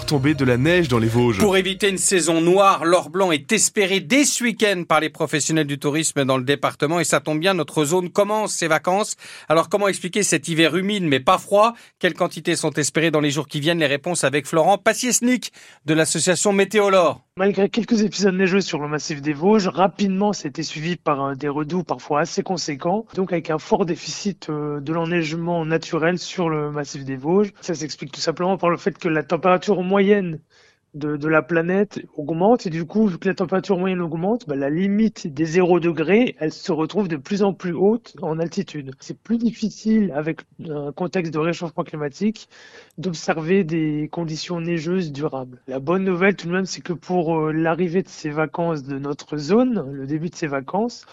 tomber de la neige dans les Vosges. Pour éviter une saison noire, l'or blanc est espéré dès ce week-end par les professionnels du tourisme dans le département et ça tombe bien, notre zone commence ses vacances. Alors comment expliquer cet hiver humide mais pas froid? Quelles quantités sont espérées dans les jours qui viennent? Les réponses avec Florent Passiesnik de l'association Météolore. Malgré quelques épisodes neigeux sur le massif des Vosges, rapidement c'était suivi par euh, des redoux parfois assez conséquents, donc avec un fort déficit euh, de l'enneigement naturel sur le massif des Vosges. Ça s'explique tout simplement par le fait que la température moyenne de, de, la planète augmente et du coup, vu que la température moyenne augmente, bah, la limite des 0 degrés, elle se retrouve de plus en plus haute en altitude. C'est plus difficile avec un contexte de réchauffement climatique d'observer des conditions neigeuses durables. La bonne nouvelle tout de même, c'est que pour euh, l'arrivée de ces vacances de notre zone, le début de ces vacances,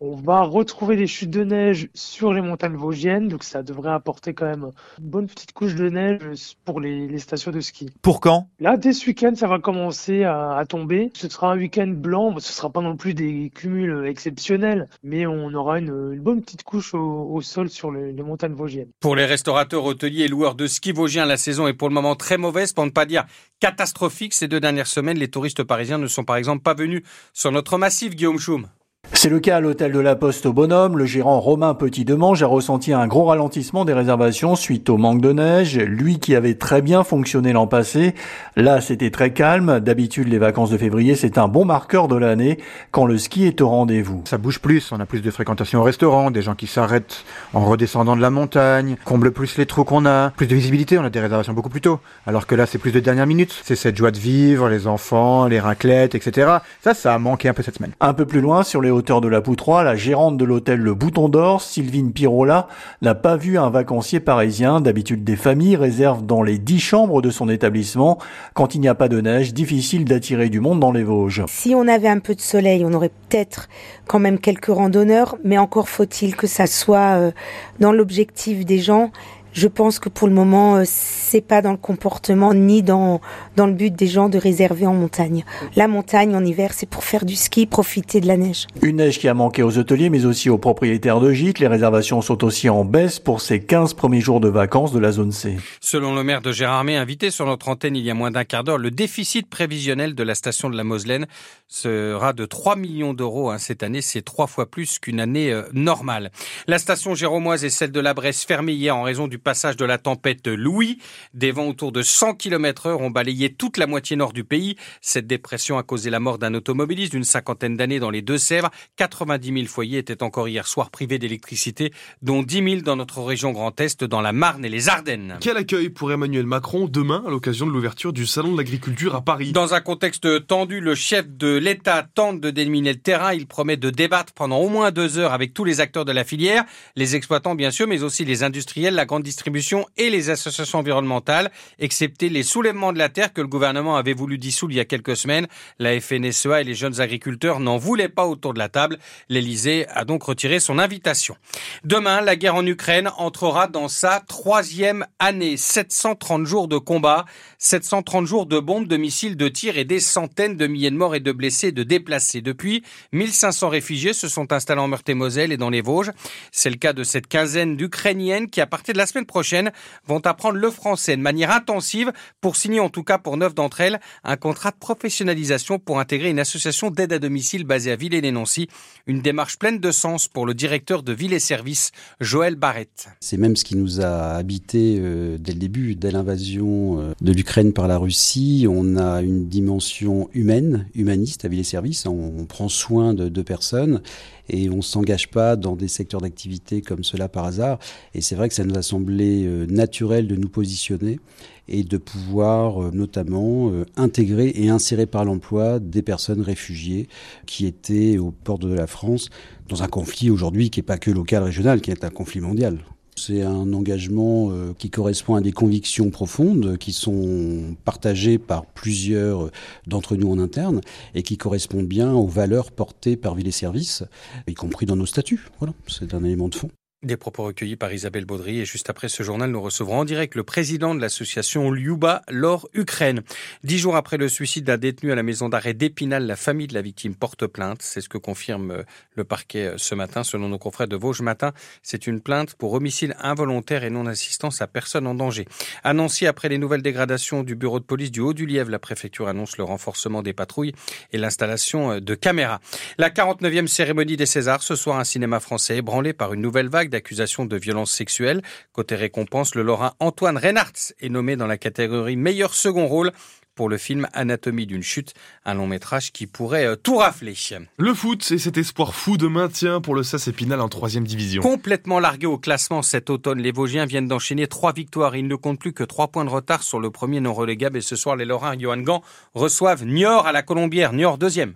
on va retrouver des chutes de neige sur les montagnes vosgiennes, donc ça devrait apporter quand même une bonne petite couche de neige pour les, les stations de ski. Pour quand? Là, dès ce week-end, ça va commencer à, tomber. Ce sera un week-end blanc, ce sera pas non plus des cumuls exceptionnels, mais on aura une, bonne petite couche au, au sol sur les, les, montagnes vosgiennes. Pour les restaurateurs, hôteliers et loueurs de ski vosgiens, la saison est pour le moment très mauvaise, pour ne pas dire catastrophique. Ces deux dernières semaines, les touristes parisiens ne sont par exemple pas venus sur notre massif, Guillaume Choum. C'est le cas à l'hôtel de la Poste au Bonhomme. Le gérant Romain Petit-Demange a ressenti un gros ralentissement des réservations suite au manque de neige. Lui qui avait très bien fonctionné l'an passé, là c'était très calme. D'habitude les vacances de février c'est un bon marqueur de l'année quand le ski est au rendez-vous. Ça bouge plus, on a plus de fréquentation au restaurant, des gens qui s'arrêtent en redescendant de la montagne, comble plus les trous qu'on a, plus de visibilité, on a des réservations beaucoup plus tôt. Alors que là c'est plus de dernière minute. C'est cette joie de vivre, les enfants, les raclettes, etc. Ça, ça a manqué un peu cette semaine. Un peu plus loin sur les de la Poutroie, la gérante de l'hôtel Le Bouton d'Or, Sylvine Pirola, n'a pas vu un vacancier parisien. D'habitude, des familles réservent dans les dix chambres de son établissement. Quand il n'y a pas de neige, difficile d'attirer du monde dans les Vosges. Si on avait un peu de soleil, on aurait peut-être quand même quelques randonneurs, mais encore faut-il que ça soit euh, dans l'objectif des gens je pense que pour le moment, c'est pas dans le comportement ni dans dans le but des gens de réserver en montagne. La montagne en hiver, c'est pour faire du ski, profiter de la neige. Une neige qui a manqué aux hôteliers, mais aussi aux propriétaires de gîtes. Les réservations sont aussi en baisse pour ces 15 premiers jours de vacances de la zone C. Selon le maire de Gérardmer, invité sur notre antenne il y a moins d'un quart d'heure, le déficit prévisionnel de la station de la Moselaine sera de 3 millions d'euros hein, cette année. C'est trois fois plus qu'une année euh, normale. La station géromoise et celle de la Bresse fermée hier en raison du passage de la tempête Louis. Des vents autour de 100 km heure ont balayé toute la moitié nord du pays. Cette dépression a causé la mort d'un automobiliste d'une cinquantaine d'années dans les Deux-Sèvres. 90 000 foyers étaient encore hier soir privés d'électricité, dont 10 000 dans notre région Grand Est, dans la Marne et les Ardennes. Quel accueil pour Emmanuel Macron demain à l'occasion de l'ouverture du Salon de l'agriculture à Paris? Dans un contexte tendu, le chef de l'État tente de déminer le terrain. Il promet de débattre pendant au moins deux heures avec tous les acteurs de la filière, les exploitants bien sûr, mais aussi les industriels, la grande distribution et les associations environnementales, excepté les soulèvements de la terre que le gouvernement avait voulu dissoudre il y a quelques semaines. La FNSEA et les jeunes agriculteurs n'en voulaient pas autour de la table. L'Elysée a donc retiré son invitation. Demain, la guerre en Ukraine entrera dans sa troisième année. 730 jours de combat, 730 jours de bombes, de missiles, de tirs et des centaines de milliers de morts et de blessés et de déplacés. Depuis, 1500 réfugiés se sont installés en Meurthe-et-Moselle et dans les Vosges. C'est le cas de cette quinzaine d'Ukrainiennes qui, à partir de la semaine prochaine, vont apprendre le français de manière intensive pour signer, en tout cas pour neuf d'entre elles, un contrat de professionnalisation pour intégrer une association d'aide à domicile basée à Villers-les-Nancy. Une démarche pleine de sens pour le directeur de Ville et Services, Joël Barrette. C'est même ce qui nous a habité euh, dès le début, dès l'invasion euh, de l'Ukraine par la Russie. On a une dimension humaine, humaniste à Ville et Services. On, prend soin de deux personnes et on s'engage pas dans des secteurs d'activité comme cela par hasard. Et c'est vrai que ça nous a semblé euh, naturel de nous positionner et de pouvoir euh, notamment euh, intégrer et insérer par l'emploi des personnes réfugiées qui étaient aux portes de la France dans un conflit aujourd'hui qui n'est pas que local, régional, qui est un conflit mondial. C'est un engagement qui correspond à des convictions profondes qui sont partagées par plusieurs d'entre nous en interne et qui correspondent bien aux valeurs portées par Ville et Services, y compris dans nos statuts. Voilà, c'est un élément de fond. Des propos recueillis par Isabelle Baudry et juste après ce journal, nous recevrons en direct le président de l'association Lyuba Lors Ukraine. Dix jours après le suicide d'un détenu à la maison d'arrêt d'Épinal, la famille de la victime porte plainte. C'est ce que confirme euh, le parquet euh, ce matin. Selon nos confrères de Vosges Matin, c'est une plainte pour homicide involontaire et non-assistance à personne en danger. À après les nouvelles dégradations du bureau de police du Haut-du-Lièvre, la préfecture annonce le renforcement des patrouilles et l'installation euh, de caméras. La 49e cérémonie des Césars, ce soir un cinéma français ébranlé par une nouvelle vague d'accusations de violences sexuelles. Côté récompense, le Lorrain Antoine Reinhardt est nommé dans la catégorie meilleur second rôle pour le film Anatomie d'une chute, un long métrage qui pourrait euh, tout rafler. Le foot et cet espoir fou de maintien pour le SAS Épinal en troisième division. Complètement largué au classement cet automne, les Vosgiens viennent d'enchaîner trois victoires. Ils ne comptent plus que trois points de retard sur le premier non relégable et ce soir les Lorrains Johan Gant reçoivent Niort à la Colombière. Niort deuxième.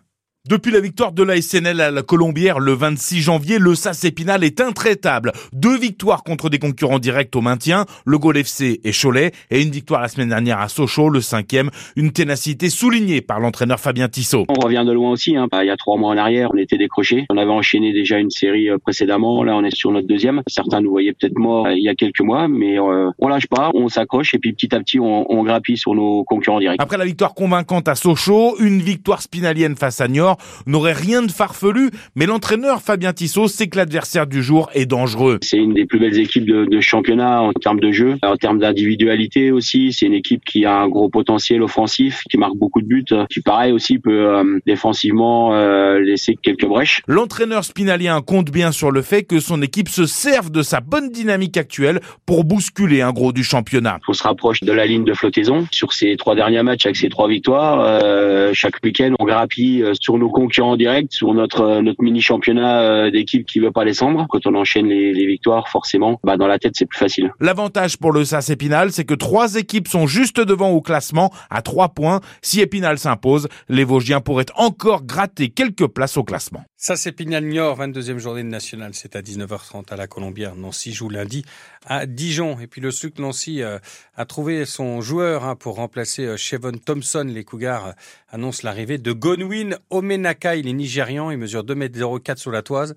Depuis la victoire de la SNL à la Colombière le 26 janvier, le SAS Épinal est intraitable. Deux victoires contre des concurrents directs au maintien, le Gol FC et Cholet, et une victoire la semaine dernière à Sochaux, le cinquième. Une ténacité soulignée par l'entraîneur Fabien Tissot. On revient de loin aussi. Hein. Il y a trois mois en arrière, on était décroché. On avait enchaîné déjà une série euh, précédemment. Là, on est sur notre deuxième. Certains nous voyaient peut-être morts euh, il y a quelques mois, mais euh, on lâche pas, on s'accroche et puis petit à petit, on, on grappille sur nos concurrents directs. Après la victoire convaincante à Sochaux, une victoire spinalienne face à Niort n'aurait rien de farfelu, mais l'entraîneur Fabien Tissot sait que l'adversaire du jour est dangereux. C'est une des plus belles équipes de, de, championnat en termes de jeu, en termes d'individualité aussi. C'est une équipe qui a un gros potentiel offensif, qui marque beaucoup de buts, qui pareil aussi peut euh, défensivement euh, laisser quelques brèches. L'entraîneur spinalien compte bien sur le fait que son équipe se serve de sa bonne dynamique actuelle pour bousculer un gros du championnat. On se rapproche de la ligne de flottaison sur ces trois derniers matchs avec ces trois victoires. Euh, chaque week-end, on grappille sur nos concurrents directs, sur notre euh, notre mini championnat d'équipe qui veut pas descendre. Quand on enchaîne les, les victoires, forcément, bah dans la tête c'est plus facile. L'avantage pour le SAS Épinal, c'est que trois équipes sont juste devant au classement à trois points. Si Épinal s'impose, les Vosgiens pourraient encore gratter quelques places au classement. Ça, c'est Pignal-Niort, 22e journée de nationale. C'est à 19h30 à la Colombière. Nancy joue lundi à Dijon. Et puis le SLUC Nancy euh, a trouvé son joueur hein, pour remplacer euh, Chevon Thompson. Les Cougars euh, annoncent l'arrivée de Gonwin Omenaka. Il est nigérian. Il mesure 2,04 m sur la toise.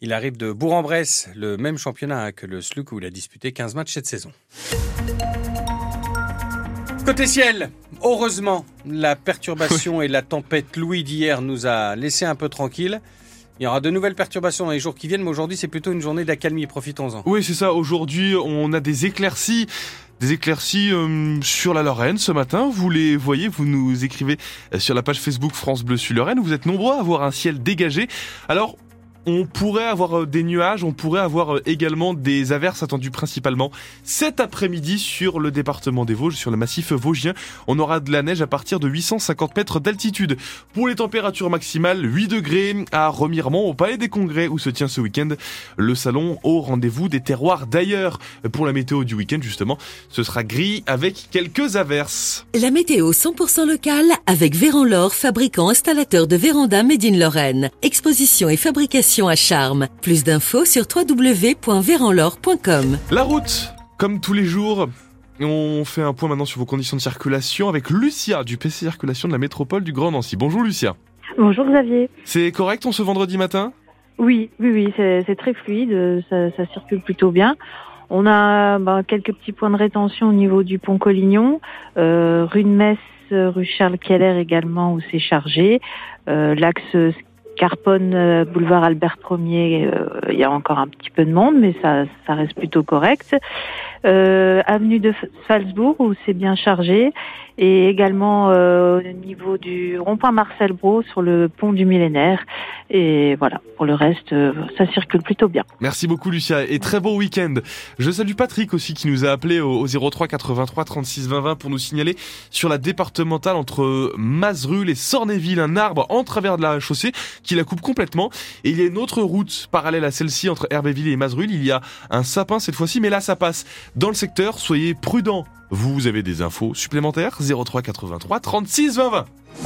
Il arrive de Bourg-en-Bresse, le même championnat que le SLUC où il a disputé 15 matchs cette saison. Côté ciel, heureusement, la perturbation et la tempête Louis d'hier nous a laissé un peu tranquille. Il y aura de nouvelles perturbations dans les jours qui viennent, mais aujourd'hui c'est plutôt une journée d'accalmie, profitons-en. Oui, c'est ça. Aujourd'hui, on a des éclaircies des éclaircies euh, sur la Lorraine ce matin. Vous les voyez, vous nous écrivez sur la page Facebook France Bleu sur Lorraine. Vous êtes nombreux à avoir un ciel dégagé. Alors, on pourrait avoir euh, des nuages, on pourrait avoir euh, également des averses attendues principalement cet après-midi sur le département des Vosges, sur le massif vosgien. On aura de la neige à partir de 850 mètres d'altitude. Pour les températures maximales, 8 degrés à Remiremont au Palais des Congrès où se tient ce week-end le salon au rendez-vous des terroirs d'ailleurs. Pour la météo du week-end justement, ce sera gris avec quelques averses. La météo 100% locale avec Véran fabricant installateur de véranda Made in Lorraine. Exposition et fabrication à charme. Plus d'infos sur www.veranlore.com. La route, comme tous les jours, on fait un point maintenant sur vos conditions de circulation avec Lucia du PC Circulation de la métropole du Grand Nancy. Bonjour Lucia. Bonjour Xavier. C'est correct on ce vendredi matin? Oui, oui, oui, c'est très fluide, ça, circule plutôt bien. On a bah, quelques petits points de rétention au niveau du pont Collignon, euh, rue de Metz, rue Charles Keller également où c'est chargé, euh, l'axe Carponne, euh, boulevard Albert Ier, euh, il y a encore un petit peu de monde, mais ça, ça reste plutôt correct. Euh, avenue de Salzbourg, où c'est bien chargé et également euh, au niveau du rond-point Marcel Brault sur le pont du millénaire. Et voilà, pour le reste, euh, ça circule plutôt bien. Merci beaucoup Lucia et très bon week-end. Je salue Patrick aussi qui nous a appelé au, 03 83 36 20 20 pour nous signaler sur la départementale entre Mazerul et Sornéville un arbre en travers de la chaussée qui la coupe complètement. Et il y a une autre route parallèle à celle-ci entre Herbéville et Mazerul. Il y a un sapin cette fois-ci, mais là ça passe dans le secteur. Soyez prudents vous avez des infos supplémentaires? 03 83 36 20 20.